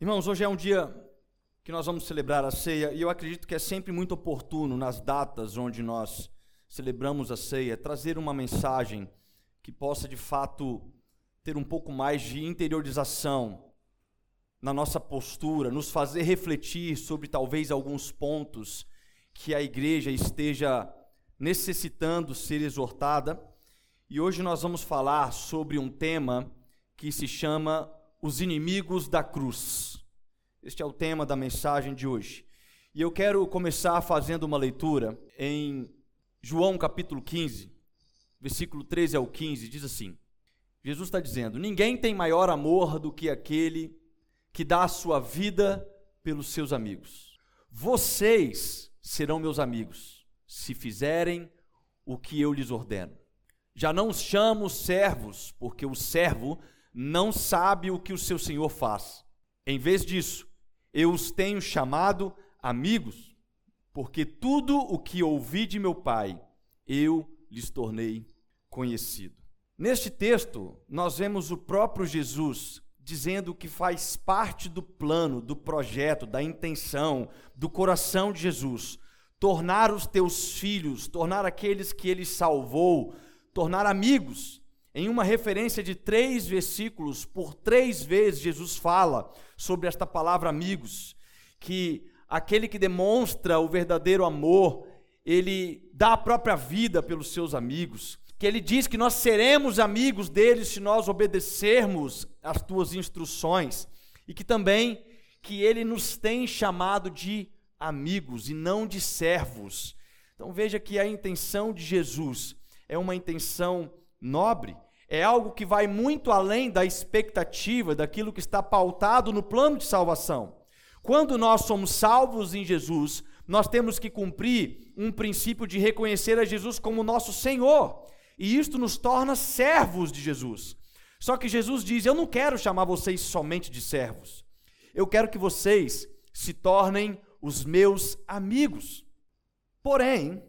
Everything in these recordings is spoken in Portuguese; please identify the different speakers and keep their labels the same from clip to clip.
Speaker 1: Irmãos, hoje é um dia que nós vamos celebrar a ceia e eu acredito que é sempre muito oportuno nas datas onde nós celebramos a ceia trazer uma mensagem que possa de fato ter um pouco mais de interiorização na nossa postura, nos fazer refletir sobre talvez alguns pontos que a igreja esteja necessitando ser exortada. E hoje nós vamos falar sobre um tema que se chama os inimigos da cruz. Este é o tema da mensagem de hoje. E eu quero começar fazendo uma leitura em João capítulo 15, versículo 13 ao 15, diz assim: Jesus está dizendo: Ninguém tem maior amor do que aquele que dá a sua vida pelos seus amigos. Vocês serão meus amigos, se fizerem o que eu lhes ordeno. Já não os chamo servos, porque o servo não sabe o que o seu senhor faz. Em vez disso, eu os tenho chamado amigos, porque tudo o que ouvi de meu pai, eu lhes tornei conhecido. Neste texto, nós vemos o próprio Jesus dizendo que faz parte do plano, do projeto, da intenção, do coração de Jesus, tornar os teus filhos, tornar aqueles que ele salvou, tornar amigos, em uma referência de três versículos, por três vezes Jesus fala sobre esta palavra amigos, que aquele que demonstra o verdadeiro amor, ele dá a própria vida pelos seus amigos, que ele diz que nós seremos amigos deles se nós obedecermos as tuas instruções, e que também que ele nos tem chamado de amigos e não de servos. Então veja que a intenção de Jesus é uma intenção nobre, é algo que vai muito além da expectativa, daquilo que está pautado no plano de salvação. Quando nós somos salvos em Jesus, nós temos que cumprir um princípio de reconhecer a Jesus como nosso Senhor, e isto nos torna servos de Jesus. Só que Jesus diz: Eu não quero chamar vocês somente de servos, eu quero que vocês se tornem os meus amigos. Porém,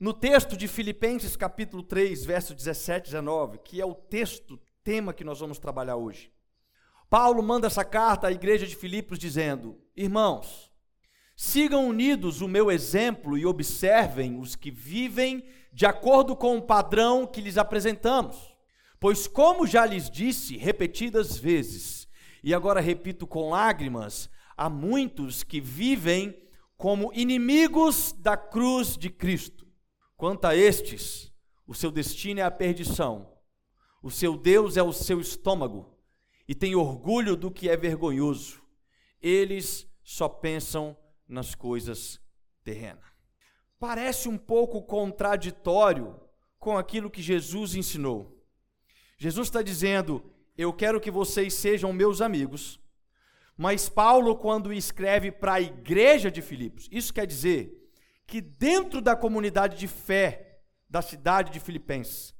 Speaker 1: no texto de Filipenses capítulo 3, verso 17 e 19, que é o texto, tema que nós vamos trabalhar hoje. Paulo manda essa carta à igreja de Filipos dizendo: Irmãos, sigam unidos o meu exemplo e observem os que vivem de acordo com o padrão que lhes apresentamos. Pois, como já lhes disse repetidas vezes, e agora repito com lágrimas, há muitos que vivem como inimigos da cruz de Cristo Quanto a estes, o seu destino é a perdição, o seu Deus é o seu estômago, e tem orgulho do que é vergonhoso. Eles só pensam nas coisas terrenas. Parece um pouco contraditório com aquilo que Jesus ensinou. Jesus está dizendo: Eu quero que vocês sejam meus amigos. Mas Paulo, quando escreve para a igreja de Filipos, isso quer dizer que dentro da comunidade de fé da cidade de Filipenses,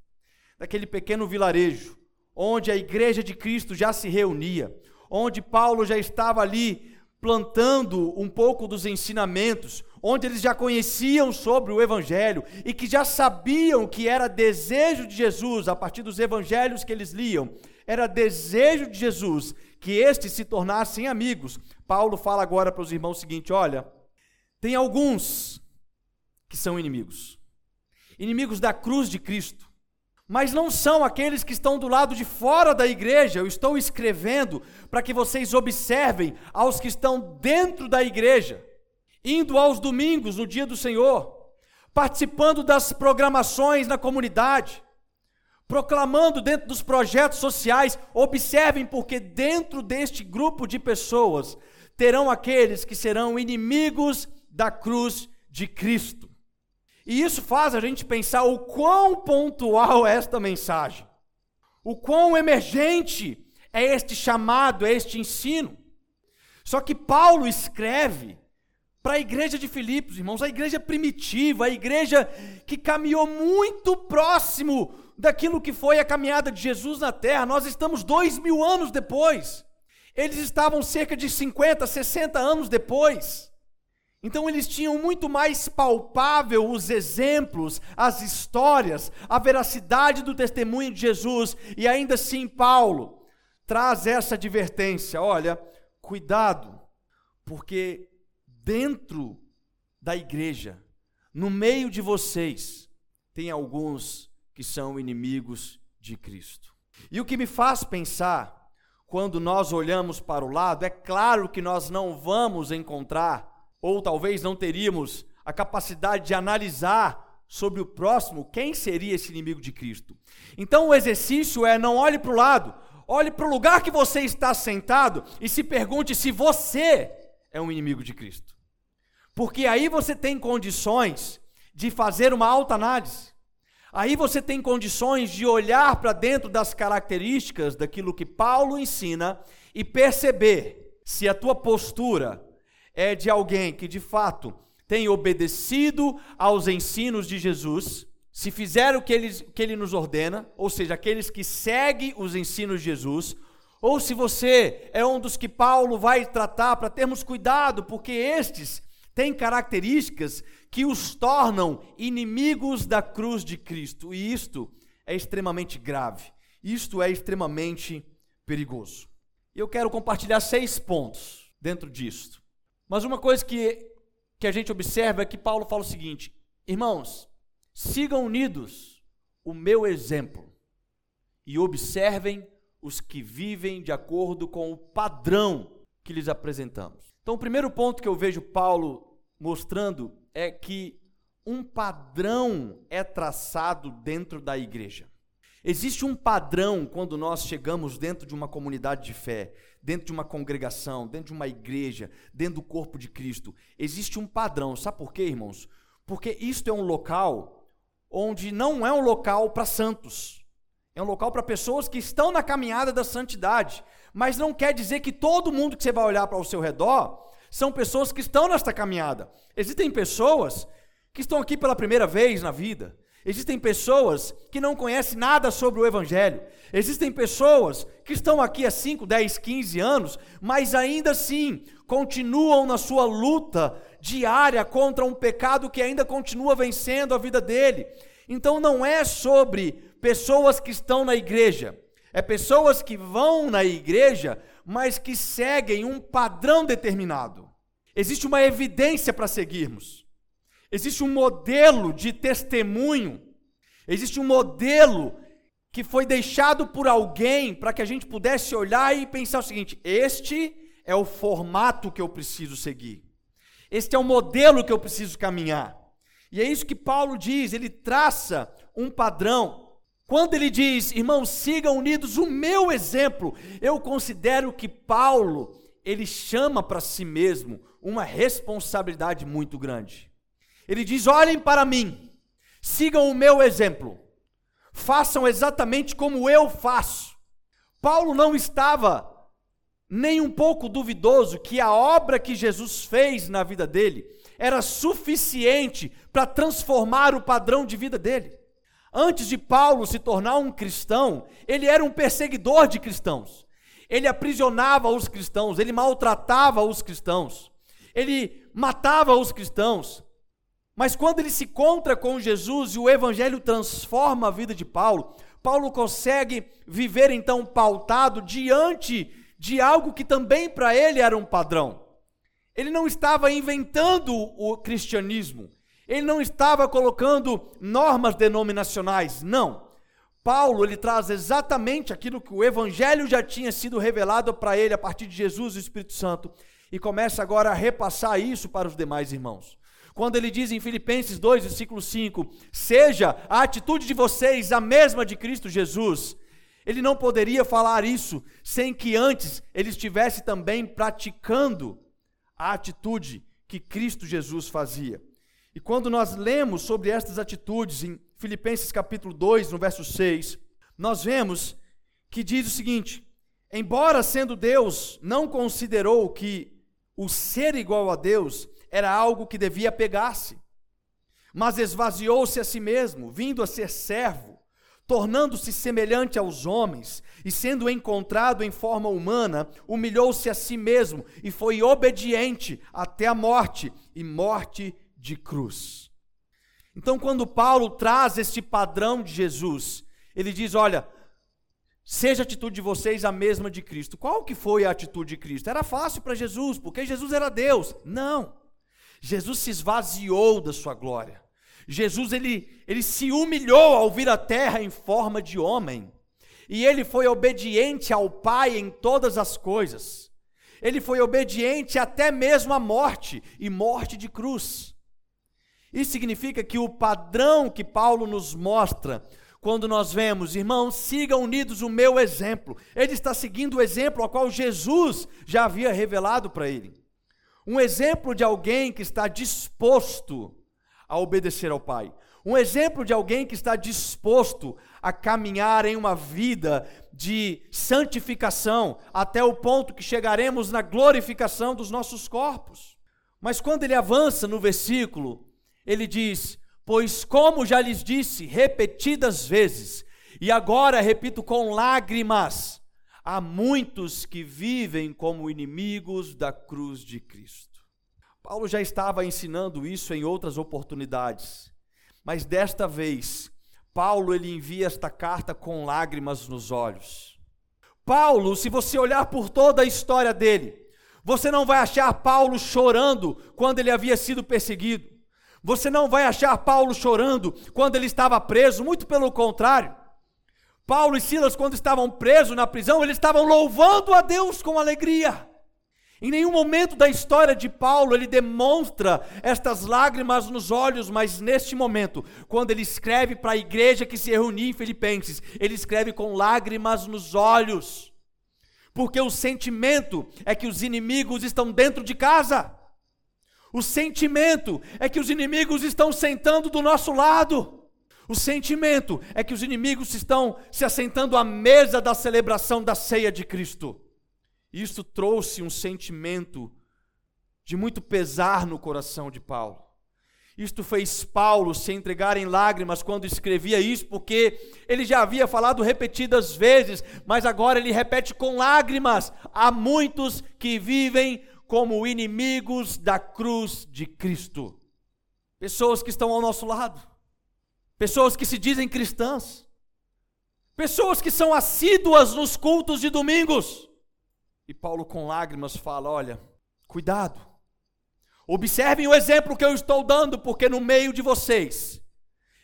Speaker 1: daquele pequeno vilarejo, onde a igreja de Cristo já se reunia, onde Paulo já estava ali plantando um pouco dos ensinamentos, onde eles já conheciam sobre o Evangelho e que já sabiam que era desejo de Jesus, a partir dos evangelhos que eles liam, era desejo de Jesus que estes se tornassem amigos. Paulo fala agora para os irmãos o seguinte: olha, tem alguns que são inimigos. Inimigos da cruz de Cristo. Mas não são aqueles que estão do lado de fora da igreja. Eu estou escrevendo para que vocês observem aos que estão dentro da igreja, indo aos domingos, no dia do Senhor, participando das programações na comunidade, proclamando dentro dos projetos sociais. Observem, porque dentro deste grupo de pessoas terão aqueles que serão inimigos da cruz de Cristo. E isso faz a gente pensar o quão pontual é esta mensagem, o quão emergente é este chamado, é este ensino. Só que Paulo escreve para a igreja de Filipos, irmãos, a igreja primitiva, a igreja que caminhou muito próximo daquilo que foi a caminhada de Jesus na terra. Nós estamos dois mil anos depois. Eles estavam cerca de 50, 60 anos depois. Então eles tinham muito mais palpável os exemplos, as histórias, a veracidade do testemunho de Jesus, e ainda assim Paulo traz essa advertência: olha, cuidado, porque dentro da igreja, no meio de vocês, tem alguns que são inimigos de Cristo. E o que me faz pensar, quando nós olhamos para o lado, é claro que nós não vamos encontrar, ou talvez não teríamos a capacidade de analisar sobre o próximo quem seria esse inimigo de Cristo. Então o exercício é não olhe para o lado, olhe para o lugar que você está sentado e se pergunte se você é um inimigo de Cristo. Porque aí você tem condições de fazer uma alta análise. Aí você tem condições de olhar para dentro das características daquilo que Paulo ensina e perceber se a tua postura é de alguém que de fato tem obedecido aos ensinos de Jesus, se fizer o que ele, que ele nos ordena, ou seja, aqueles que seguem os ensinos de Jesus, ou se você é um dos que Paulo vai tratar para termos cuidado, porque estes têm características que os tornam inimigos da cruz de Cristo, e isto é extremamente grave, isto é extremamente perigoso. Eu quero compartilhar seis pontos dentro disto. Mas uma coisa que que a gente observa é que Paulo fala o seguinte: irmãos, sigam unidos o meu exemplo e observem os que vivem de acordo com o padrão que lhes apresentamos. Então, o primeiro ponto que eu vejo Paulo mostrando é que um padrão é traçado dentro da igreja. Existe um padrão quando nós chegamos dentro de uma comunidade de fé, dentro de uma congregação, dentro de uma igreja, dentro do corpo de Cristo. Existe um padrão. Sabe por quê, irmãos? Porque isto é um local onde não é um local para santos. É um local para pessoas que estão na caminhada da santidade. Mas não quer dizer que todo mundo que você vai olhar para o seu redor são pessoas que estão nesta caminhada. Existem pessoas que estão aqui pela primeira vez na vida. Existem pessoas que não conhecem nada sobre o Evangelho. Existem pessoas que estão aqui há 5, 10, 15 anos, mas ainda assim continuam na sua luta diária contra um pecado que ainda continua vencendo a vida dele. Então não é sobre pessoas que estão na igreja, é pessoas que vão na igreja, mas que seguem um padrão determinado. Existe uma evidência para seguirmos. Existe um modelo de testemunho, existe um modelo que foi deixado por alguém para que a gente pudesse olhar e pensar o seguinte: este é o formato que eu preciso seguir, este é o modelo que eu preciso caminhar. E é isso que Paulo diz, ele traça um padrão. Quando ele diz, irmãos, sigam unidos o meu exemplo, eu considero que Paulo, ele chama para si mesmo uma responsabilidade muito grande. Ele diz: olhem para mim, sigam o meu exemplo, façam exatamente como eu faço. Paulo não estava nem um pouco duvidoso que a obra que Jesus fez na vida dele era suficiente para transformar o padrão de vida dele. Antes de Paulo se tornar um cristão, ele era um perseguidor de cristãos. Ele aprisionava os cristãos, ele maltratava os cristãos, ele matava os cristãos. Mas quando ele se encontra com Jesus e o evangelho transforma a vida de Paulo, Paulo consegue viver então pautado diante de algo que também para ele era um padrão. Ele não estava inventando o cristianismo, ele não estava colocando normas denominacionais, não. Paulo ele traz exatamente aquilo que o evangelho já tinha sido revelado para ele a partir de Jesus e o Espírito Santo e começa agora a repassar isso para os demais irmãos. Quando ele diz em Filipenses 2, versículo 5: Seja a atitude de vocês a mesma de Cristo Jesus. Ele não poderia falar isso sem que antes ele estivesse também praticando a atitude que Cristo Jesus fazia. E quando nós lemos sobre estas atitudes em Filipenses capítulo 2, no verso 6, nós vemos que diz o seguinte: Embora sendo Deus, não considerou que o ser igual a Deus era algo que devia pegar-se. Mas esvaziou-se a si mesmo, vindo a ser servo, tornando-se semelhante aos homens, e sendo encontrado em forma humana, humilhou-se a si mesmo e foi obediente até a morte e morte de cruz. Então, quando Paulo traz este padrão de Jesus, ele diz: Olha, seja a atitude de vocês a mesma de Cristo. Qual que foi a atitude de Cristo? Era fácil para Jesus, porque Jesus era Deus. Não. Jesus se esvaziou da sua glória. Jesus ele, ele se humilhou ao vir à terra em forma de homem. E ele foi obediente ao Pai em todas as coisas. Ele foi obediente até mesmo à morte e morte de cruz. Isso significa que o padrão que Paulo nos mostra quando nós vemos, irmãos, sigam unidos o meu exemplo. Ele está seguindo o exemplo ao qual Jesus já havia revelado para ele. Um exemplo de alguém que está disposto a obedecer ao Pai. Um exemplo de alguém que está disposto a caminhar em uma vida de santificação até o ponto que chegaremos na glorificação dos nossos corpos. Mas quando ele avança no versículo, ele diz: Pois, como já lhes disse repetidas vezes, e agora repito com lágrimas, há muitos que vivem como inimigos da cruz de Cristo. Paulo já estava ensinando isso em outras oportunidades, mas desta vez, Paulo ele envia esta carta com lágrimas nos olhos. Paulo, se você olhar por toda a história dele, você não vai achar Paulo chorando quando ele havia sido perseguido. Você não vai achar Paulo chorando quando ele estava preso, muito pelo contrário. Paulo e Silas, quando estavam presos na prisão, eles estavam louvando a Deus com alegria. Em nenhum momento da história de Paulo ele demonstra estas lágrimas nos olhos, mas neste momento, quando ele escreve para a igreja que se reunia em Filipenses, ele escreve com lágrimas nos olhos, porque o sentimento é que os inimigos estão dentro de casa. O sentimento é que os inimigos estão sentando do nosso lado. O sentimento é que os inimigos estão se assentando à mesa da celebração da ceia de Cristo. Isso trouxe um sentimento de muito pesar no coração de Paulo. Isto fez Paulo se entregar em lágrimas quando escrevia isso, porque ele já havia falado repetidas vezes, mas agora ele repete com lágrimas. Há muitos que vivem como inimigos da cruz de Cristo. Pessoas que estão ao nosso lado, pessoas que se dizem cristãs, pessoas que são assíduas nos cultos de domingos. E Paulo, com lágrimas, fala: Olha, cuidado, observem o exemplo que eu estou dando, porque no meio de vocês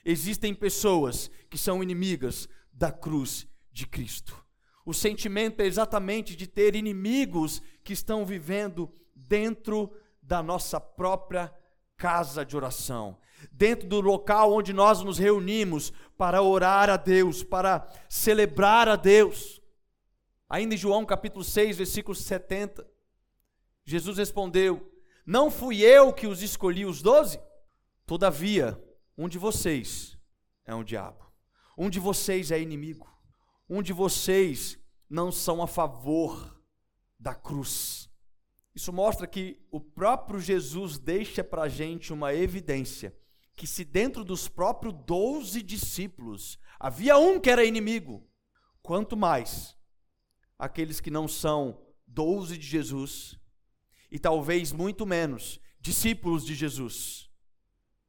Speaker 1: existem pessoas que são inimigas da cruz de Cristo. O sentimento é exatamente de ter inimigos que estão vivendo dentro da nossa própria casa de oração, dentro do local onde nós nos reunimos para orar a Deus, para celebrar a Deus. Ainda em João capítulo 6, versículo 70, Jesus respondeu: Não fui eu que os escolhi os doze? Todavia, um de vocês é um diabo, um de vocês é inimigo um de vocês não são a favor da cruz. Isso mostra que o próprio Jesus deixa para a gente uma evidência que se dentro dos próprios doze discípulos havia um que era inimigo, quanto mais aqueles que não são doze de Jesus e talvez muito menos discípulos de Jesus,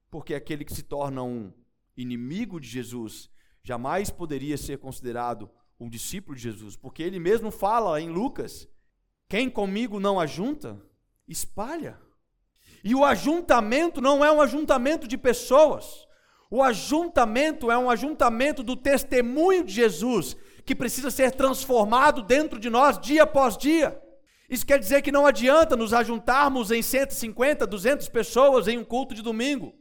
Speaker 1: porque aquele que se torna um inimigo de Jesus jamais poderia ser considerado um discípulo de Jesus, porque ele mesmo fala em Lucas: quem comigo não ajunta, espalha. E o ajuntamento não é um ajuntamento de pessoas, o ajuntamento é um ajuntamento do testemunho de Jesus, que precisa ser transformado dentro de nós dia após dia. Isso quer dizer que não adianta nos ajuntarmos em 150, 200 pessoas em um culto de domingo,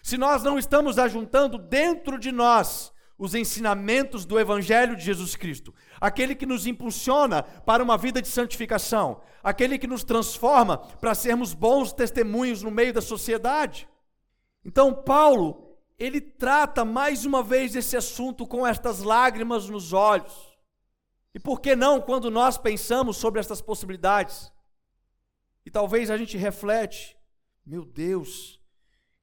Speaker 1: se nós não estamos ajuntando dentro de nós os ensinamentos do Evangelho de Jesus Cristo, aquele que nos impulsiona para uma vida de santificação, aquele que nos transforma para sermos bons testemunhos no meio da sociedade. Então, Paulo, ele trata mais uma vez esse assunto com estas lágrimas nos olhos. E por que não quando nós pensamos sobre estas possibilidades? E talvez a gente reflete, meu Deus,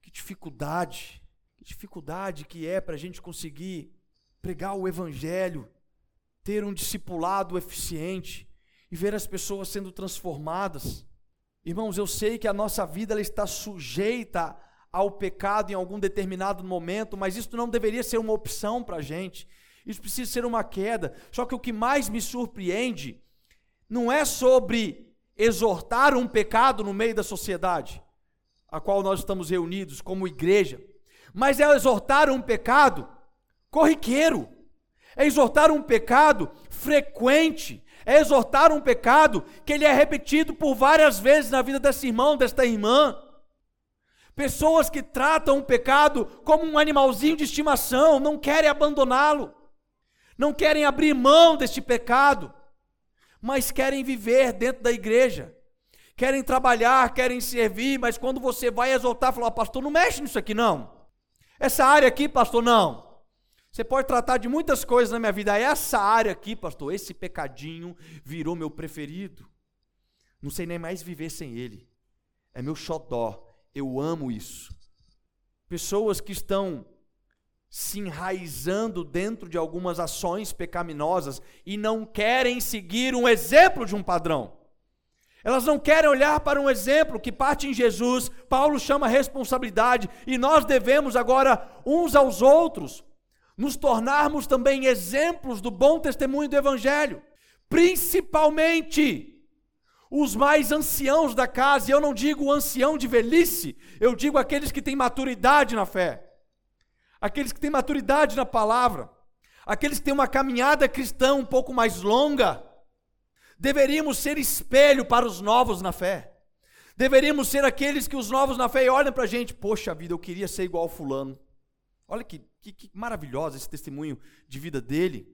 Speaker 1: que dificuldade dificuldade que é para a gente conseguir pregar o Evangelho, ter um discipulado eficiente e ver as pessoas sendo transformadas. Irmãos, eu sei que a nossa vida ela está sujeita ao pecado em algum determinado momento, mas isso não deveria ser uma opção para a gente. Isso precisa ser uma queda. Só que o que mais me surpreende não é sobre exortar um pecado no meio da sociedade, a qual nós estamos reunidos como igreja, mas é exortar um pecado corriqueiro, é exortar um pecado frequente, é exortar um pecado que ele é repetido por várias vezes na vida desse irmão, desta irmã. Pessoas que tratam o pecado como um animalzinho de estimação, não querem abandoná-lo, não querem abrir mão deste pecado, mas querem viver dentro da igreja, querem trabalhar, querem servir, mas quando você vai exortar, falar, pastor, não mexe nisso aqui não. Essa área aqui, pastor, não. Você pode tratar de muitas coisas na minha vida. Essa área aqui, pastor, esse pecadinho virou meu preferido. Não sei nem mais viver sem ele. É meu xodó. Eu amo isso. Pessoas que estão se enraizando dentro de algumas ações pecaminosas e não querem seguir um exemplo de um padrão. Elas não querem olhar para um exemplo que parte em Jesus. Paulo chama responsabilidade e nós devemos agora uns aos outros nos tornarmos também exemplos do bom testemunho do Evangelho, principalmente os mais anciãos da casa, e eu não digo ancião de velhice, eu digo aqueles que têm maturidade na fé, aqueles que têm maturidade na palavra, aqueles que têm uma caminhada cristã um pouco mais longa, deveríamos ser espelho para os novos na fé. Deveríamos ser aqueles que os novos na fé olham para a gente, poxa vida, eu queria ser igual fulano. Olha que, que, que maravilhoso esse testemunho de vida dele.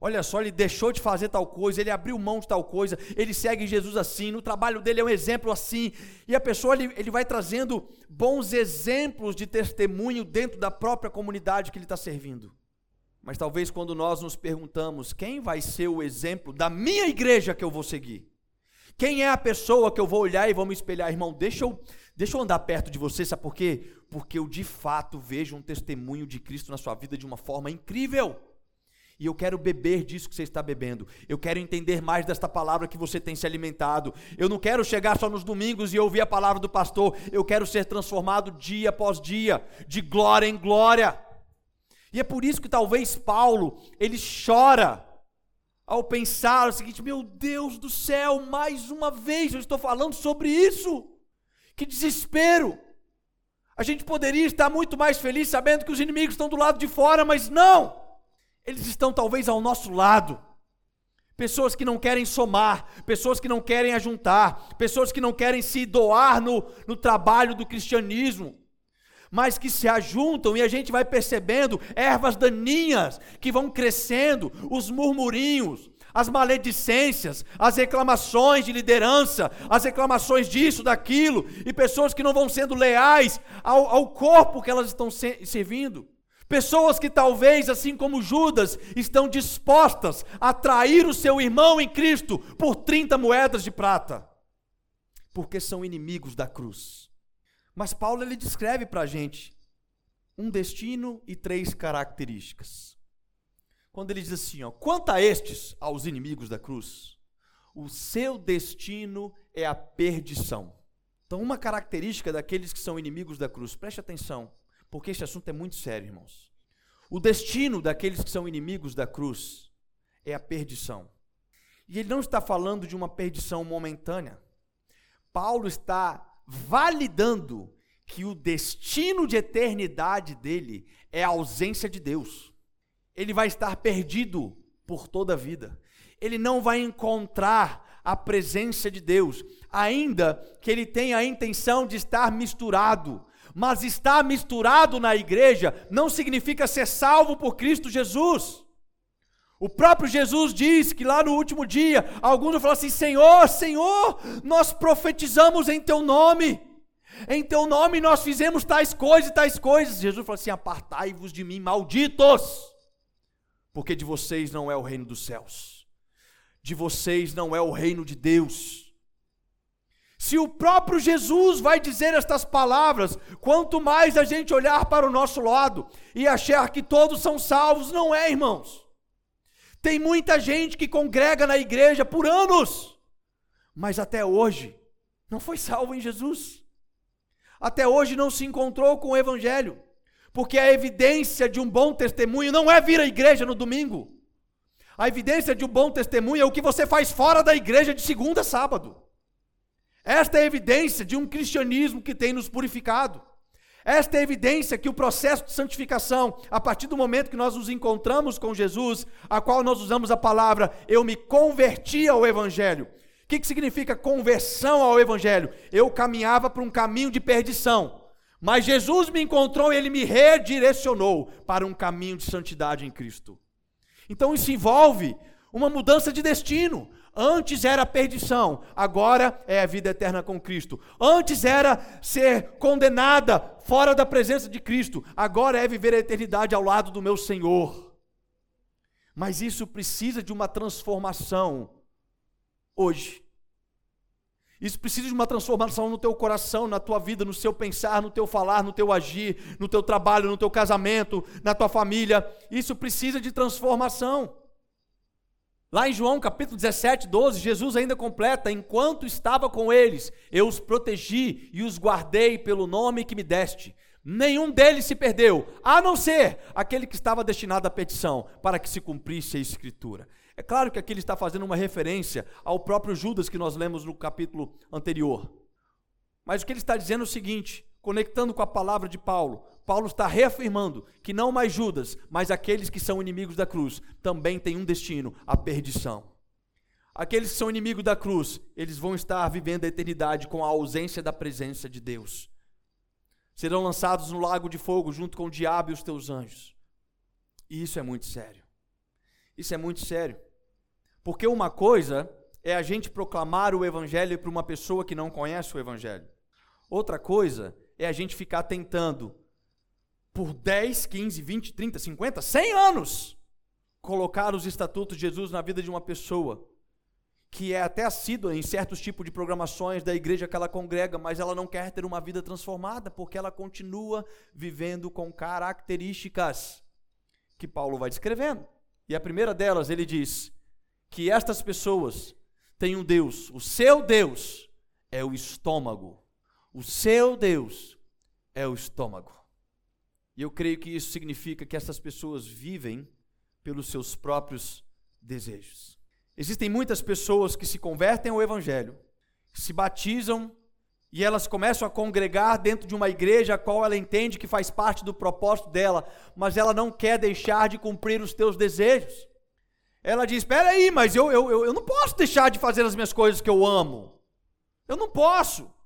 Speaker 1: Olha só, ele deixou de fazer tal coisa, ele abriu mão de tal coisa, ele segue Jesus assim, no trabalho dele é um exemplo assim, e a pessoa ele, ele vai trazendo bons exemplos de testemunho dentro da própria comunidade que ele está servindo. Mas talvez quando nós nos perguntamos quem vai ser o exemplo da minha igreja que eu vou seguir, quem é a pessoa que eu vou olhar e vou me espelhar, irmão, deixa eu, deixa eu andar perto de você, sabe por quê? porque eu de fato vejo um testemunho de Cristo na sua vida de uma forma incrível. E eu quero beber disso que você está bebendo. Eu quero entender mais desta palavra que você tem se alimentado. Eu não quero chegar só nos domingos e ouvir a palavra do pastor. Eu quero ser transformado dia após dia, de glória em glória. E é por isso que talvez Paulo, ele chora ao pensar o seguinte: meu Deus do céu, mais uma vez eu estou falando sobre isso. Que desespero! A gente poderia estar muito mais feliz sabendo que os inimigos estão do lado de fora, mas não! Eles estão talvez ao nosso lado. Pessoas que não querem somar, pessoas que não querem ajuntar, pessoas que não querem se doar no, no trabalho do cristianismo, mas que se ajuntam e a gente vai percebendo ervas daninhas que vão crescendo, os murmurinhos, as maledicências, as reclamações de liderança, as reclamações disso, daquilo, e pessoas que não vão sendo leais ao, ao corpo que elas estão se, servindo. Pessoas que talvez, assim como Judas, estão dispostas a trair o seu irmão em Cristo por 30 moedas de prata, porque são inimigos da cruz. Mas Paulo ele descreve para a gente um destino e três características quando ele diz assim: ó, quanto a estes, aos inimigos da cruz, o seu destino é a perdição. Então, uma característica daqueles que são inimigos da cruz, preste atenção, porque este assunto é muito sério, irmãos. O destino daqueles que são inimigos da cruz é a perdição. E ele não está falando de uma perdição momentânea. Paulo está validando que o destino de eternidade dele é a ausência de Deus ele vai estar perdido por toda a vida. Ele não vai encontrar a presença de Deus, ainda que ele tenha a intenção de estar misturado. Mas estar misturado na igreja não significa ser salvo por Cristo Jesus. O próprio Jesus diz que lá no último dia, alguns vão falar assim: Senhor, Senhor, nós profetizamos em Teu nome, em Teu nome nós fizemos tais coisas e tais coisas. Jesus falou assim: Apartai-vos de mim, malditos porque de vocês não é o reino dos céus, de vocês não é o reino de Deus. Se o próprio Jesus vai dizer estas palavras, quanto mais a gente olhar para o nosso lado e achar que todos são salvos, não é, irmãos. Tem muita gente que congrega na igreja por anos, mas até hoje não foi salvo em Jesus. Até hoje não se encontrou com o Evangelho. Porque a evidência de um bom testemunho não é vir à igreja no domingo. A evidência de um bom testemunho é o que você faz fora da igreja de segunda a sábado. Esta é a evidência de um cristianismo que tem nos purificado. Esta é a evidência que o processo de santificação, a partir do momento que nós nos encontramos com Jesus, a qual nós usamos a palavra, eu me converti ao Evangelho. O que, que significa conversão ao Evangelho? Eu caminhava para um caminho de perdição, mas Jesus me encontrou e ele me redirecionou para um caminho de santidade em Cristo. Então isso envolve uma mudança de destino. Antes era perdição, agora é a vida eterna com Cristo. Antes era ser condenada fora da presença de Cristo, agora é viver a eternidade ao lado do meu Senhor. Mas isso precisa de uma transformação hoje. Isso precisa de uma transformação no teu coração, na tua vida, no seu pensar, no teu falar, no teu agir, no teu trabalho, no teu casamento, na tua família. Isso precisa de transformação. Lá em João capítulo 17, 12, Jesus ainda completa: Enquanto estava com eles, eu os protegi e os guardei pelo nome que me deste. Nenhum deles se perdeu, a não ser aquele que estava destinado à petição, para que se cumprisse a Escritura. É claro que aqui ele está fazendo uma referência ao próprio Judas que nós lemos no capítulo anterior. Mas o que ele está dizendo é o seguinte, conectando com a palavra de Paulo: Paulo está reafirmando que não mais Judas, mas aqueles que são inimigos da cruz também têm um destino, a perdição. Aqueles que são inimigos da cruz, eles vão estar vivendo a eternidade com a ausência da presença de Deus. Serão lançados no lago de fogo junto com o diabo e os teus anjos. E isso é muito sério. Isso é muito sério. Porque uma coisa é a gente proclamar o evangelho para uma pessoa que não conhece o evangelho. Outra coisa é a gente ficar tentando por 10, 15, 20, 30, 50, 100 anos, colocar os estatutos de Jesus na vida de uma pessoa que é até assídua em certos tipos de programações da igreja que ela congrega, mas ela não quer ter uma vida transformada, porque ela continua vivendo com características que Paulo vai descrevendo. E a primeira delas, ele diz que estas pessoas têm um Deus, o seu Deus é o estômago. O seu Deus é o estômago. E eu creio que isso significa que essas pessoas vivem pelos seus próprios desejos. Existem muitas pessoas que se convertem ao Evangelho, se batizam e elas começam a congregar dentro de uma igreja a qual ela entende que faz parte do propósito dela, mas ela não quer deixar de cumprir os teus desejos. Ela diz: Espera aí, mas eu, eu, eu não posso deixar de fazer as minhas coisas que eu amo. Eu não posso.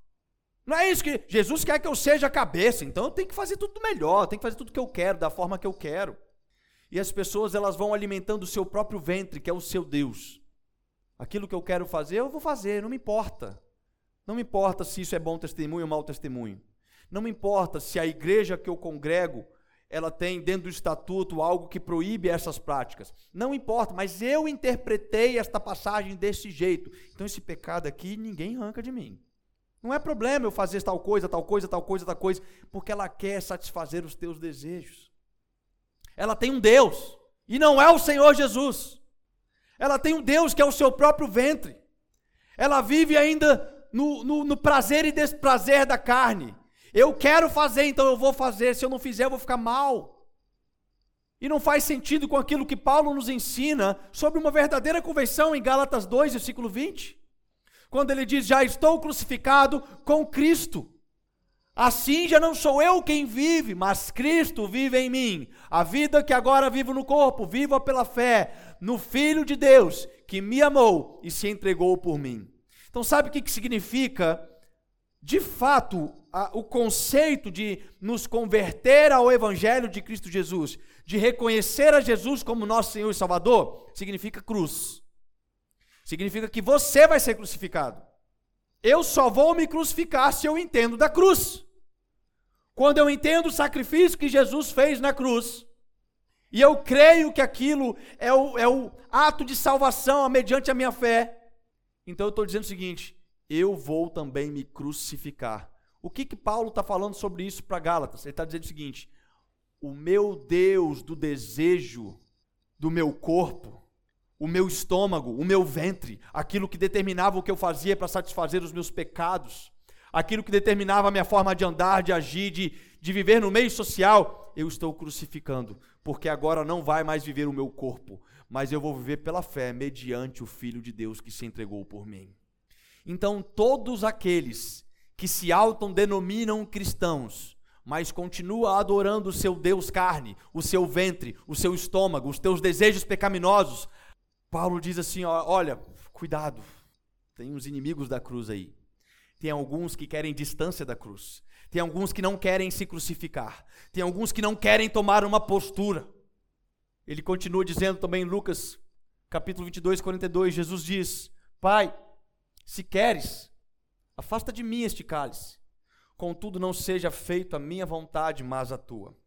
Speaker 1: Não é isso que Jesus quer que eu seja a cabeça, então eu tenho que fazer tudo melhor, tenho que fazer tudo que eu quero, da forma que eu quero. E as pessoas elas vão alimentando o seu próprio ventre, que é o seu Deus. Aquilo que eu quero fazer, eu vou fazer, não me importa. Não me importa se isso é bom testemunho ou mau testemunho. Não me importa se a igreja que eu congrego, ela tem dentro do estatuto algo que proíbe essas práticas. Não importa, mas eu interpretei esta passagem desse jeito. Então esse pecado aqui ninguém arranca de mim. Não é problema eu fazer tal coisa, tal coisa, tal coisa, tal coisa, porque ela quer satisfazer os teus desejos. Ela tem um Deus, e não é o Senhor Jesus. Ela tem um Deus que é o seu próprio ventre. Ela vive ainda no, no, no prazer e desprazer da carne. Eu quero fazer, então eu vou fazer. Se eu não fizer, eu vou ficar mal. E não faz sentido com aquilo que Paulo nos ensina sobre uma verdadeira conversão em Gálatas 2, versículo 20 quando ele diz: Já estou crucificado com Cristo. Assim já não sou eu quem vive, mas Cristo vive em mim. A vida que agora vivo no corpo, viva pela fé no Filho de Deus, que me amou e se entregou por mim. Então, sabe o que significa, de fato, o conceito de nos converter ao Evangelho de Cristo Jesus, de reconhecer a Jesus como nosso Senhor e Salvador? Significa cruz. Significa que você vai ser crucificado. Eu só vou me crucificar se eu entendo da cruz. Quando eu entendo o sacrifício que Jesus fez na cruz, e eu creio que aquilo é o, é o ato de salvação mediante a minha fé, então eu estou dizendo o seguinte: eu vou também me crucificar. O que, que Paulo está falando sobre isso para Gálatas? Ele está dizendo o seguinte: o meu Deus do desejo do meu corpo o meu estômago, o meu ventre, aquilo que determinava o que eu fazia para satisfazer os meus pecados, aquilo que determinava a minha forma de andar, de agir, de, de viver no meio social, eu estou crucificando, porque agora não vai mais viver o meu corpo, mas eu vou viver pela fé, mediante o Filho de Deus que se entregou por mim. Então, todos aqueles que se autodenominam cristãos, mas continua adorando o seu Deus carne, o seu ventre, o seu estômago, os teus desejos pecaminosos. Paulo diz assim: olha, cuidado, tem uns inimigos da cruz aí. Tem alguns que querem distância da cruz. Tem alguns que não querem se crucificar. Tem alguns que não querem tomar uma postura. Ele continua dizendo também em Lucas, capítulo 22, 42, Jesus diz: Pai, se queres, afasta de mim este cálice. Contudo, não seja feito a minha vontade, mas a tua.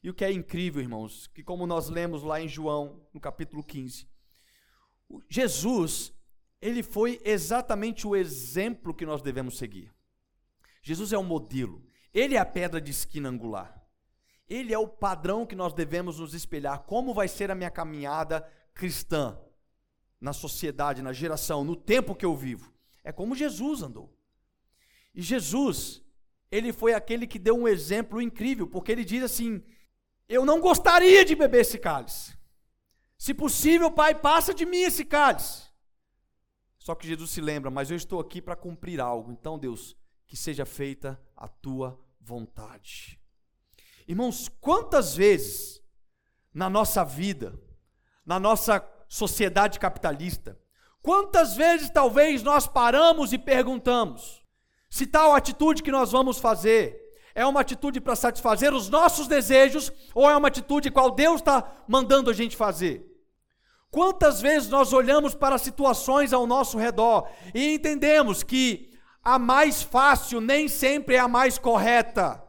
Speaker 1: E o que é incrível, irmãos, que como nós lemos lá em João, no capítulo 15, Jesus, ele foi exatamente o exemplo que nós devemos seguir. Jesus é o modelo, ele é a pedra de esquina angular. Ele é o padrão que nós devemos nos espelhar. Como vai ser a minha caminhada cristã na sociedade, na geração, no tempo que eu vivo? É como Jesus andou. E Jesus, ele foi aquele que deu um exemplo incrível, porque ele diz assim: Eu não gostaria de beber esse cálice. Se possível, Pai, passa de mim esse cálice. Só que Jesus se lembra, mas eu estou aqui para cumprir algo. Então, Deus, que seja feita a tua vontade. Irmãos, quantas vezes na nossa vida, na nossa sociedade capitalista, quantas vezes talvez nós paramos e perguntamos: se tal atitude que nós vamos fazer é uma atitude para satisfazer os nossos desejos ou é uma atitude qual Deus está mandando a gente fazer? Quantas vezes nós olhamos para situações ao nosso redor e entendemos que a mais fácil nem sempre é a mais correta?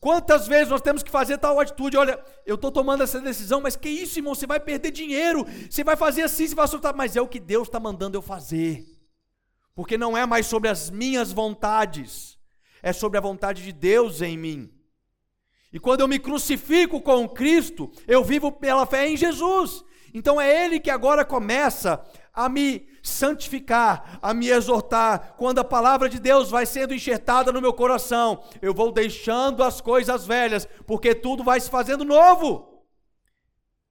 Speaker 1: Quantas vezes nós temos que fazer tal atitude? Olha, eu estou tomando essa decisão, mas que isso, irmão? Você vai perder dinheiro, você vai fazer assim, você vai soltar, mas é o que Deus está mandando eu fazer porque não é mais sobre as minhas vontades, é sobre a vontade de Deus em mim. E quando eu me crucifico com Cristo, eu vivo pela fé em Jesus. Então é Ele que agora começa a me santificar, a me exortar. Quando a palavra de Deus vai sendo enxertada no meu coração, eu vou deixando as coisas velhas, porque tudo vai se fazendo novo.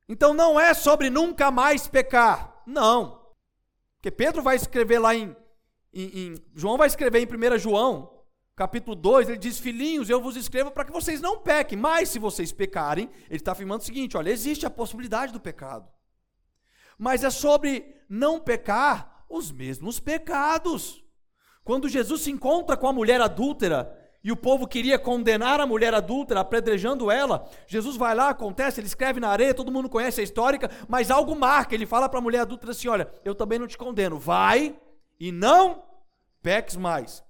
Speaker 1: Então não é sobre nunca mais pecar, não. Porque Pedro vai escrever lá em em, em, João vai escrever em 1 João, capítulo 2, ele diz: Filhinhos, eu vos escrevo para que vocês não pequem, mas se vocês pecarem, ele está afirmando o seguinte: olha, existe a possibilidade do pecado, mas é sobre não pecar os mesmos pecados. Quando Jesus se encontra com a mulher adúltera, e o povo queria condenar a mulher adúltera, apedrejando ela. Jesus vai lá, acontece, ele escreve na areia, todo mundo conhece a história, mas algo marca. Ele fala para a mulher adúltera assim: Olha, eu também não te condeno, vai e não peques mais.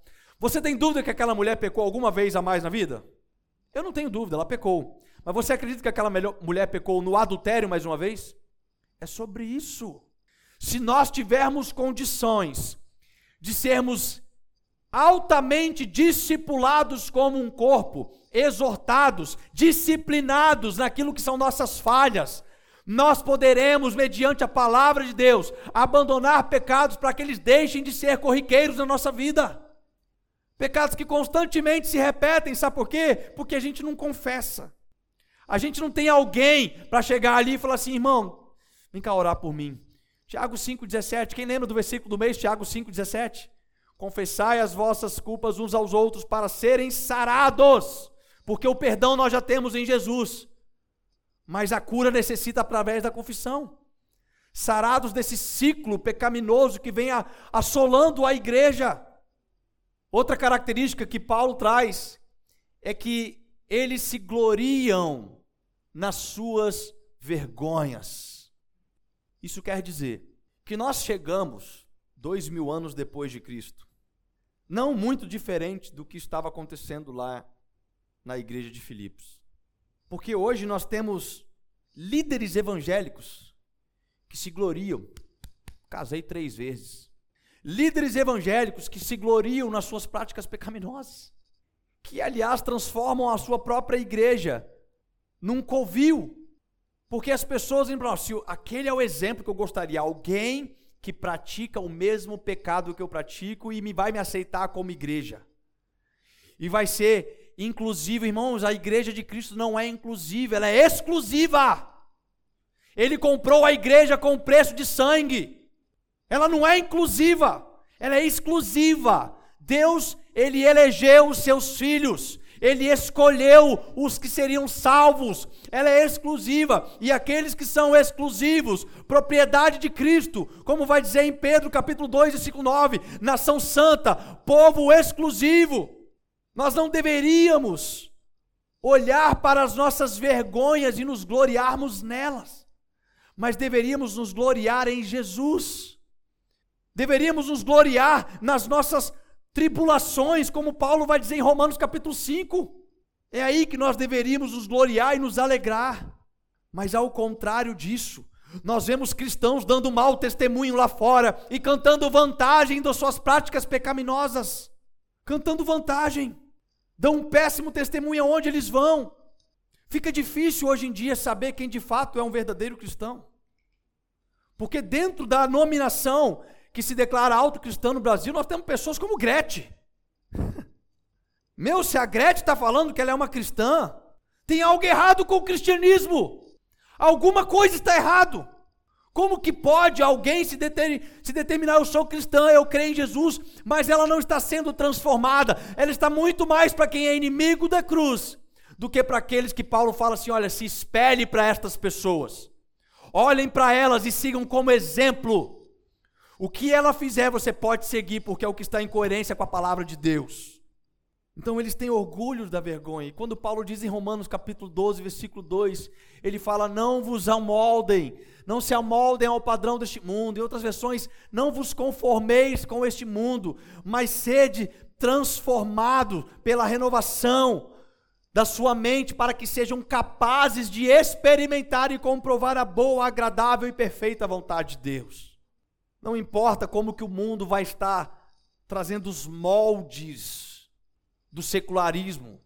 Speaker 1: Você tem dúvida que aquela mulher pecou alguma vez a mais na vida? Eu não tenho dúvida, ela pecou. Mas você acredita que aquela mulher pecou no adultério mais uma vez? É sobre isso. Se nós tivermos condições de sermos altamente discipulados como um corpo, exortados, disciplinados naquilo que são nossas falhas, nós poderemos, mediante a palavra de Deus, abandonar pecados para que eles deixem de ser corriqueiros na nossa vida. Pecados que constantemente se repetem, sabe por quê? Porque a gente não confessa. A gente não tem alguém para chegar ali e falar assim, irmão, vem cá orar por mim. Tiago 5,17, quem lembra do versículo do mês, Tiago 5,17? Confessai as vossas culpas uns aos outros para serem sarados, porque o perdão nós já temos em Jesus. Mas a cura necessita através da confissão. Sarados desse ciclo pecaminoso que vem assolando a igreja. Outra característica que Paulo traz é que eles se gloriam nas suas vergonhas. Isso quer dizer que nós chegamos dois mil anos depois de Cristo, não muito diferente do que estava acontecendo lá na igreja de Filipos. Porque hoje nós temos líderes evangélicos que se gloriam. Casei três vezes. Líderes evangélicos que se gloriam nas suas práticas pecaminosas. Que, aliás, transformam a sua própria igreja num covil. Porque as pessoas lembram, assim, aquele é o exemplo que eu gostaria. Alguém que pratica o mesmo pecado que eu pratico e me vai me aceitar como igreja. E vai ser inclusivo. Irmãos, a igreja de Cristo não é inclusiva, ela é exclusiva. Ele comprou a igreja com preço de sangue. Ela não é inclusiva, ela é exclusiva. Deus, ele elegeu os seus filhos. Ele escolheu os que seriam salvos. Ela é exclusiva. E aqueles que são exclusivos, propriedade de Cristo, como vai dizer em Pedro capítulo 2, versículo 9, nação santa, povo exclusivo. Nós não deveríamos olhar para as nossas vergonhas e nos gloriarmos nelas, mas deveríamos nos gloriar em Jesus. Deveríamos nos gloriar nas nossas tribulações, como Paulo vai dizer em Romanos capítulo 5. É aí que nós deveríamos nos gloriar e nos alegrar. Mas ao contrário disso, nós vemos cristãos dando mau testemunho lá fora e cantando vantagem das suas práticas pecaminosas. Cantando vantagem. Dão um péssimo testemunho aonde eles vão. Fica difícil hoje em dia saber quem de fato é um verdadeiro cristão. Porque dentro da nominação que se declara autocristã no Brasil, nós temos pessoas como Gretchen. Meu, se a Gretchen está falando que ela é uma cristã, tem algo errado com o cristianismo. Alguma coisa está errado. Como que pode alguém se, deter, se determinar, eu sou cristã, eu creio em Jesus, mas ela não está sendo transformada, ela está muito mais para quem é inimigo da cruz, do que para aqueles que Paulo fala assim: olha, se espelhe para estas pessoas, olhem para elas e sigam como exemplo. O que ela fizer, você pode seguir, porque é o que está em coerência com a palavra de Deus. Então eles têm orgulho da vergonha. E quando Paulo diz em Romanos capítulo 12, versículo 2, ele fala: Não vos amoldem, não se amoldem ao padrão deste mundo. Em outras versões, não vos conformeis com este mundo, mas sede transformado pela renovação da sua mente, para que sejam capazes de experimentar e comprovar a boa, agradável e perfeita vontade de Deus. Não importa como que o mundo vai estar trazendo os moldes do secularismo,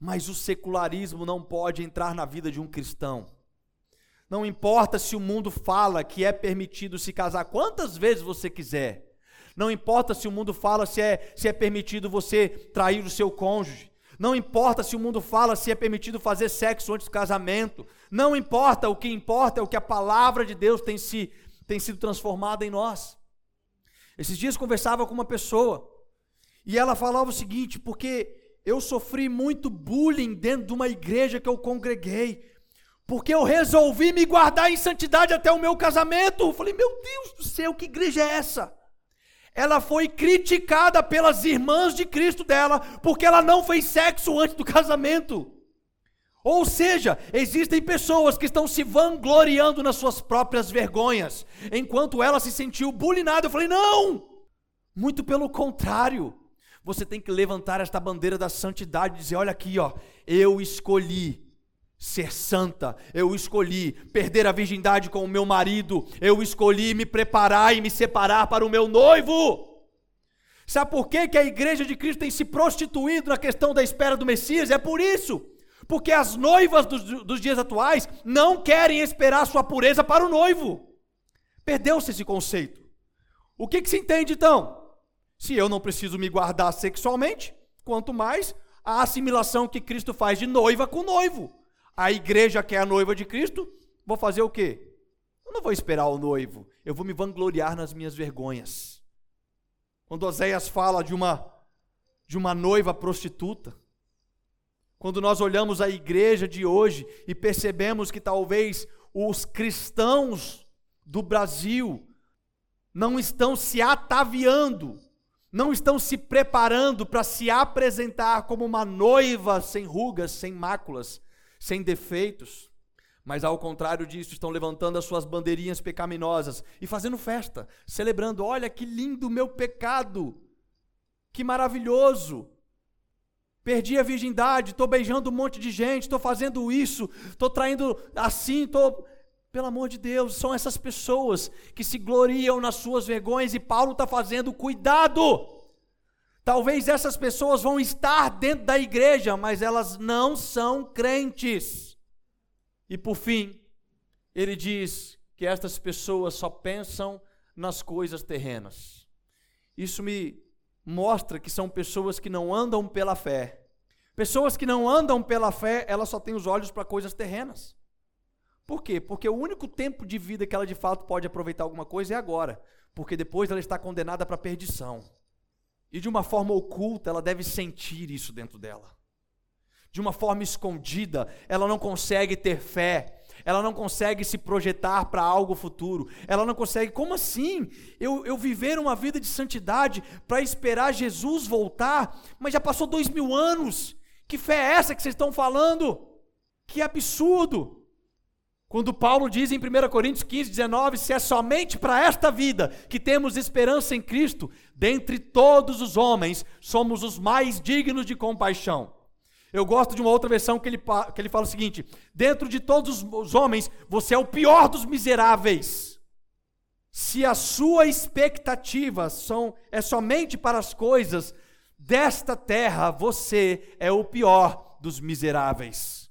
Speaker 1: mas o secularismo não pode entrar na vida de um cristão. Não importa se o mundo fala que é permitido se casar quantas vezes você quiser. Não importa se o mundo fala se é, se é permitido você trair o seu cônjuge. Não importa se o mundo fala se é permitido fazer sexo antes do casamento. Não importa, o que importa é o que a palavra de Deus tem se tem sido transformada em nós. Esses dias conversava com uma pessoa e ela falava o seguinte: porque eu sofri muito bullying dentro de uma igreja que eu congreguei, porque eu resolvi me guardar em santidade até o meu casamento. Eu falei, meu Deus do céu, que igreja é essa? Ela foi criticada pelas irmãs de Cristo dela, porque ela não fez sexo antes do casamento. Ou seja, existem pessoas que estão se vangloriando nas suas próprias vergonhas, enquanto ela se sentiu bulinada. Eu falei: não! Muito pelo contrário. Você tem que levantar esta bandeira da santidade e dizer: olha aqui, ó, eu escolhi ser santa, eu escolhi perder a virgindade com o meu marido, eu escolhi me preparar e me separar para o meu noivo. Sabe por que, que a igreja de Cristo tem se prostituído na questão da espera do Messias? É por isso porque as noivas dos, dos dias atuais não querem esperar sua pureza para o noivo. Perdeu-se esse conceito. O que, que se entende então? Se eu não preciso me guardar sexualmente, quanto mais a assimilação que Cristo faz de noiva com noivo. A igreja que é a noiva de Cristo, vou fazer o quê? Eu não vou esperar o noivo, eu vou me vangloriar nas minhas vergonhas. Quando Oséias fala de uma de uma noiva prostituta, quando nós olhamos a igreja de hoje e percebemos que talvez os cristãos do Brasil não estão se ataviando, não estão se preparando para se apresentar como uma noiva sem rugas, sem máculas, sem defeitos, mas ao contrário disso, estão levantando as suas bandeirinhas pecaminosas e fazendo festa, celebrando: olha que lindo o meu pecado, que maravilhoso. Perdi a virgindade, estou beijando um monte de gente, estou fazendo isso, estou traindo assim, estou. Pelo amor de Deus, são essas pessoas que se gloriam nas suas vergonhas e Paulo está fazendo cuidado. Talvez essas pessoas vão estar dentro da igreja, mas elas não são crentes. E por fim, ele diz que estas pessoas só pensam nas coisas terrenas. Isso me mostra que são pessoas que não andam pela fé, Pessoas que não andam pela fé, elas só têm os olhos para coisas terrenas. Por quê? Porque o único tempo de vida que ela de fato pode aproveitar alguma coisa é agora, porque depois ela está condenada para perdição. E de uma forma oculta, ela deve sentir isso dentro dela. De uma forma escondida, ela não consegue ter fé, ela não consegue se projetar para algo futuro, ela não consegue, como assim? Eu, eu viver uma vida de santidade para esperar Jesus voltar, mas já passou dois mil anos, que fé é essa que vocês estão falando? Que absurdo! Quando Paulo diz em 1 Coríntios 15, 19: Se é somente para esta vida que temos esperança em Cristo, dentre todos os homens, somos os mais dignos de compaixão. Eu gosto de uma outra versão que ele, que ele fala o seguinte: Dentro de todos os homens, você é o pior dos miseráveis. Se a sua expectativa são, é somente para as coisas desta terra, você é o pior dos miseráveis.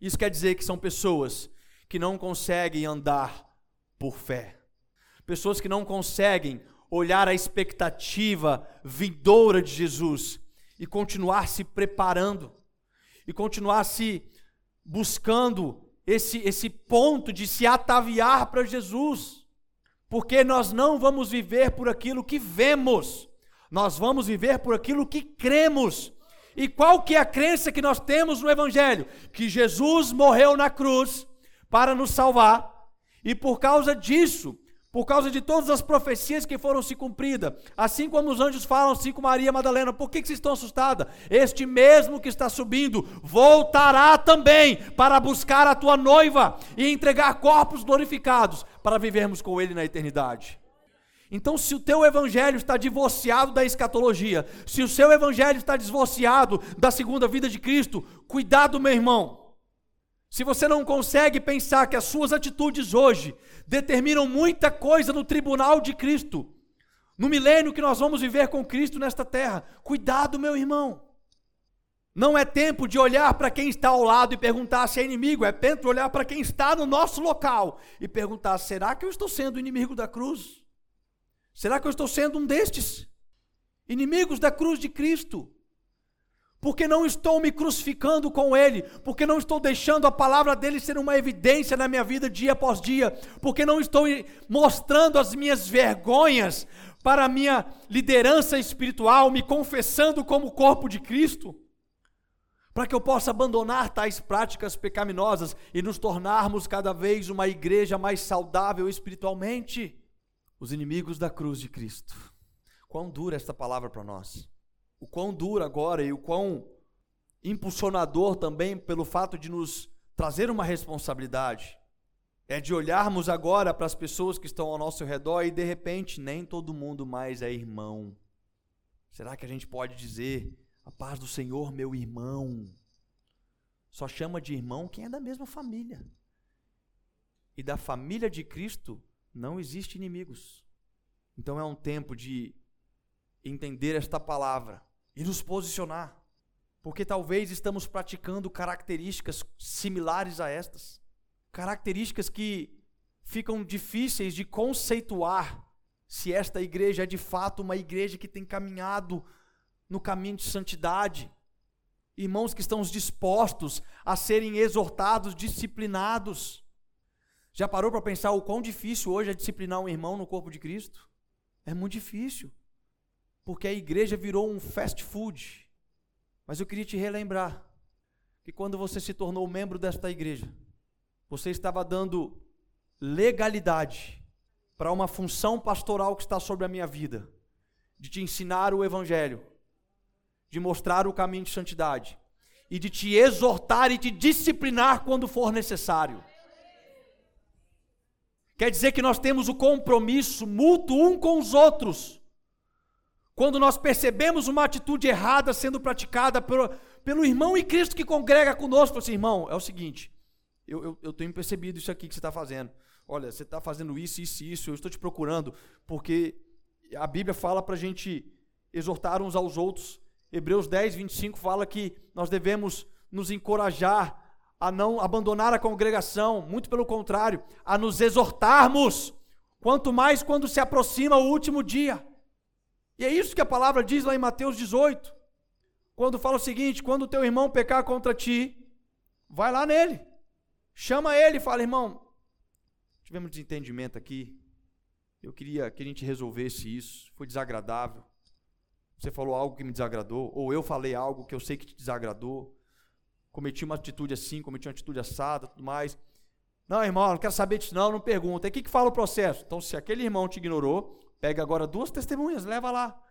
Speaker 1: Isso quer dizer que são pessoas que não conseguem andar por fé. Pessoas que não conseguem olhar a expectativa vindoura de Jesus e continuar se preparando e continuar se buscando esse esse ponto de se ataviar para Jesus. Porque nós não vamos viver por aquilo que vemos. Nós vamos viver por aquilo que cremos. E qual que é a crença que nós temos no evangelho? Que Jesus morreu na cruz para nos salvar, e por causa disso, por causa de todas as profecias que foram se cumpridas, assim como os anjos falam assim com Maria Madalena, por que, que vocês estão assustadas? Este mesmo que está subindo voltará também para buscar a tua noiva e entregar corpos glorificados para vivermos com ele na eternidade. Então, se o teu evangelho está divorciado da escatologia, se o seu evangelho está divorciado da segunda vida de Cristo, cuidado, meu irmão se você não consegue pensar que as suas atitudes hoje determinam muita coisa no tribunal de Cristo, no milênio que nós vamos viver com Cristo nesta terra, cuidado, meu irmão. Não é tempo de olhar para quem está ao lado e perguntar se é inimigo, é tempo de olhar para quem está no nosso local e perguntar: será que eu estou sendo inimigo da cruz? Será que eu estou sendo um destes? Inimigos da cruz de Cristo porque não estou me crucificando com Ele, porque não estou deixando a palavra dele ser uma evidência na minha vida dia após dia, porque não estou mostrando as minhas vergonhas para a minha liderança espiritual, me confessando como corpo de Cristo, para que eu possa abandonar tais práticas pecaminosas e nos tornarmos cada vez uma igreja mais saudável espiritualmente. Os inimigos da cruz de Cristo. Quão dura esta palavra para nós o quão duro agora e o quão impulsionador também pelo fato de nos trazer uma responsabilidade. É de olharmos agora para as pessoas que estão ao nosso redor e de repente nem todo mundo mais é irmão. Será que a gente pode dizer, a paz do Senhor, meu irmão? Só chama de irmão quem é da mesma família. E da família de Cristo não existe inimigos. Então é um tempo de entender esta palavra e nos posicionar, porque talvez estamos praticando características similares a estas, características que ficam difíceis de conceituar se esta igreja é de fato uma igreja que tem caminhado no caminho de santidade. Irmãos que estão dispostos a serem exortados, disciplinados. Já parou para pensar o quão difícil hoje é disciplinar um irmão no corpo de Cristo? É muito difícil porque a igreja virou um fast food. Mas eu queria te relembrar que quando você se tornou membro desta igreja, você estava dando legalidade para uma função pastoral que está sobre a minha vida, de te ensinar o evangelho, de mostrar o caminho de santidade e de te exortar e te disciplinar quando for necessário. Quer dizer que nós temos o compromisso mútuo um com os outros quando nós percebemos uma atitude errada sendo praticada pelo, pelo irmão em Cristo que congrega conosco, assim, irmão, é o seguinte, eu, eu, eu tenho percebido isso aqui que você está fazendo. Olha, você está fazendo isso, isso isso, eu estou te procurando, porque a Bíblia fala para a gente exortar uns aos outros. Hebreus 10, 25 fala que nós devemos nos encorajar a não abandonar a congregação, muito pelo contrário, a nos exortarmos, quanto mais quando se aproxima o último dia. E é isso que a palavra diz lá em Mateus 18. quando fala o seguinte: quando o teu irmão pecar contra ti, vai lá nele, chama ele e fala, irmão, tivemos desentendimento aqui, eu queria que a gente resolvesse isso, foi desagradável. Você falou algo que me desagradou, ou eu falei algo que eu sei que te desagradou. Cometi uma atitude assim, cometi uma atitude assada, tudo mais. Não, irmão, não quero saber disso, não, não pergunta. E o que, que fala o processo? Então, se aquele irmão te ignorou, pega agora duas testemunhas, leva lá.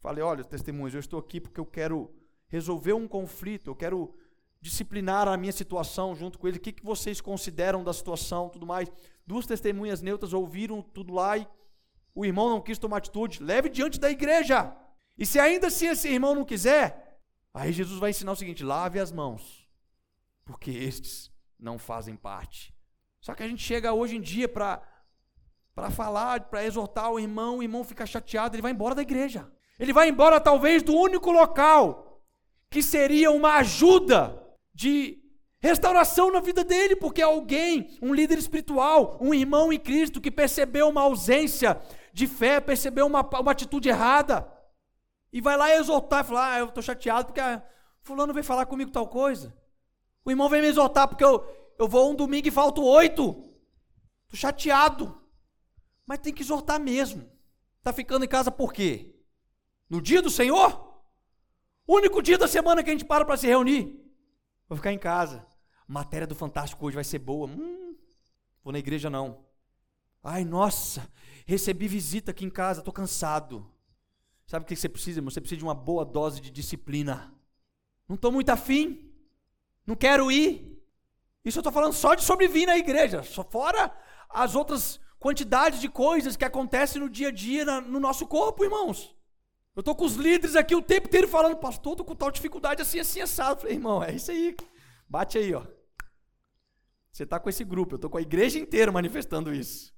Speaker 1: Falei, olha, testemunhas, eu estou aqui porque eu quero resolver um conflito, eu quero disciplinar a minha situação junto com ele. O que, que vocês consideram da situação, tudo mais. Duas testemunhas neutras ouviram tudo lá e o irmão não quis tomar atitude. Leve diante da igreja. E se ainda assim esse irmão não quiser, aí Jesus vai ensinar o seguinte: lave as mãos, porque estes não fazem parte. Só que a gente chega hoje em dia para para falar, para exortar o irmão, o irmão fica chateado, ele vai embora da igreja. Ele vai embora talvez do único local que seria uma ajuda de restauração na vida dele, porque alguém, um líder espiritual, um irmão em Cristo que percebeu uma ausência de fé, percebeu uma, uma atitude errada, e vai lá exortar e falar: ah, eu estou chateado porque a fulano veio falar comigo tal coisa. O irmão vem me exortar porque eu, eu vou um domingo e falto oito. Estou chateado. Mas tem que exortar mesmo. Está ficando em casa por quê? No dia do Senhor? O único dia da semana que a gente para para se reunir. Vou ficar em casa. Matéria do Fantástico hoje vai ser boa. Hum, vou na igreja não. Ai, nossa, recebi visita aqui em casa, estou cansado. Sabe o que você precisa, irmão? Você precisa de uma boa dose de disciplina. Não estou muito afim. Não quero ir. Isso eu estou falando só de sobrevir na igreja. Só fora as outras quantidades de coisas que acontecem no dia a dia na, no nosso corpo, irmãos. Eu estou com os líderes aqui o tempo inteiro falando, pastor, estou com tal dificuldade assim, assim, assado. falei, irmão, é isso aí. Bate aí, ó. Você está com esse grupo, eu estou com a igreja inteira manifestando isso.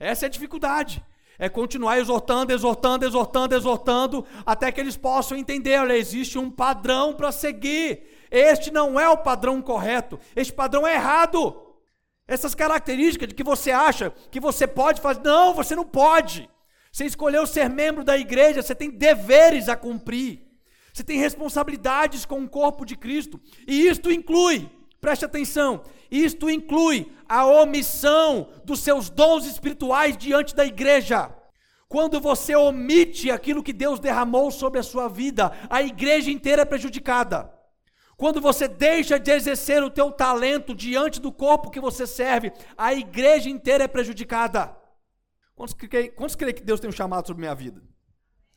Speaker 1: Essa é a dificuldade. É continuar exortando, exortando, exortando, exortando, até que eles possam entender: olha, existe um padrão para seguir. Este não é o padrão correto, este padrão é errado. Essas características de que você acha que você pode fazer, não, você não pode. Você escolheu ser membro da igreja, você tem deveres a cumprir. Você tem responsabilidades com o corpo de Cristo. E isto inclui, preste atenção, isto inclui a omissão dos seus dons espirituais diante da igreja. Quando você omite aquilo que Deus derramou sobre a sua vida, a igreja inteira é prejudicada. Quando você deixa de exercer o teu talento diante do corpo que você serve, a igreja inteira é prejudicada. Quantos creem, quantos creem que Deus tem um chamado sobre minha vida?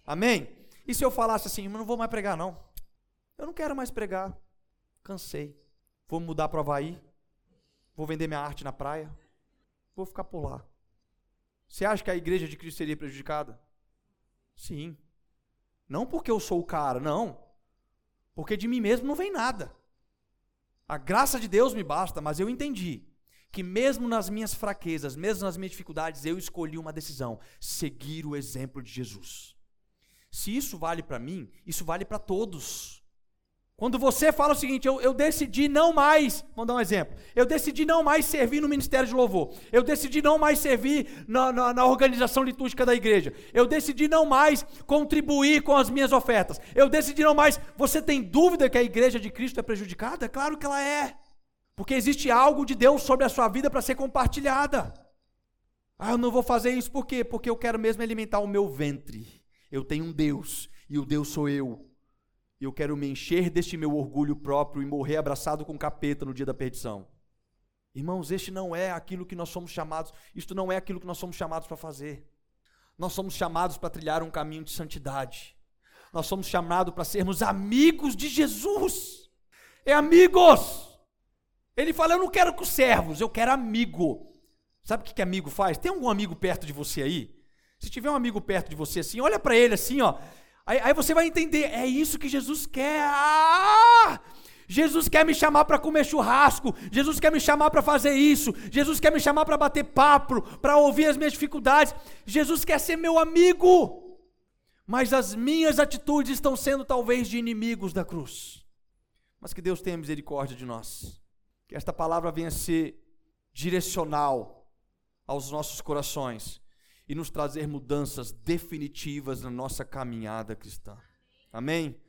Speaker 1: Amém? E se eu falasse assim, mas não vou mais pregar não. Eu não quero mais pregar. Cansei. Vou mudar para Havaí. Vou vender minha arte na praia. Vou ficar por lá. Você acha que a igreja de Cristo seria prejudicada? Sim. Não porque eu sou o cara, não. Porque de mim mesmo não vem nada. A graça de Deus me basta, mas eu entendi que mesmo nas minhas fraquezas, mesmo nas minhas dificuldades, eu escolhi uma decisão: seguir o exemplo de Jesus. Se isso vale para mim, isso vale para todos. Quando você fala o seguinte, eu, eu, decidi não mais, vamos dar um exemplo, eu decidi não mais servir no ministério de louvor, eu decidi não mais servir na, na, na, organização litúrgica da igreja, eu decidi não mais contribuir com as minhas ofertas, eu decidi não mais. Você tem dúvida que a igreja de Cristo é prejudicada? Claro que ela é. Porque existe algo de Deus sobre a sua vida para ser compartilhada. Ah, eu não vou fazer isso por quê? Porque eu quero mesmo alimentar o meu ventre. Eu tenho um Deus e o Deus sou eu. E eu quero me encher deste meu orgulho próprio e morrer abraçado com capeta no dia da perdição. Irmãos, este não é aquilo que nós somos chamados, isto não é aquilo que nós somos chamados para fazer. Nós somos chamados para trilhar um caminho de santidade. Nós somos chamados para sermos amigos de Jesus. É amigos. Ele fala: Eu não quero com servos, eu quero amigo. Sabe o que, que amigo faz? Tem algum amigo perto de você aí? Se tiver um amigo perto de você assim, olha para ele assim, ó. Aí, aí, você vai entender: é isso que Jesus quer. Ah! Jesus quer me chamar para comer churrasco. Jesus quer me chamar para fazer isso. Jesus quer me chamar para bater papo, para ouvir as minhas dificuldades. Jesus quer ser meu amigo. Mas as minhas atitudes estão sendo talvez de inimigos da cruz. Mas que Deus tenha misericórdia de nós. Que esta palavra venha ser direcional aos nossos corações e nos trazer mudanças definitivas na nossa caminhada cristã. Amém?